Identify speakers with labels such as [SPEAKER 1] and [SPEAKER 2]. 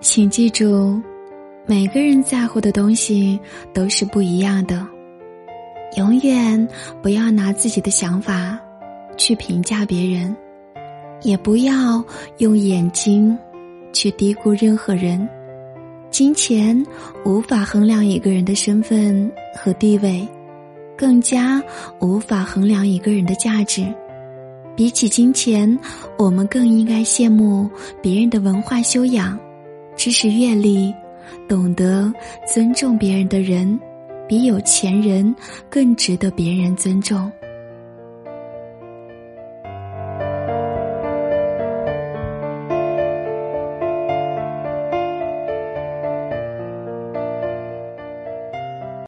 [SPEAKER 1] 请记住，每个人在乎的东西都是不一样的。永远不要拿自己的想法去评价别人，也不要用眼睛去低估任何人。金钱无法衡量一个人的身份和地位，更加无法衡量一个人的价值。比起金钱，我们更应该羡慕别人的文化修养、知识阅历，懂得尊重别人的人，比有钱人更值得别人尊重。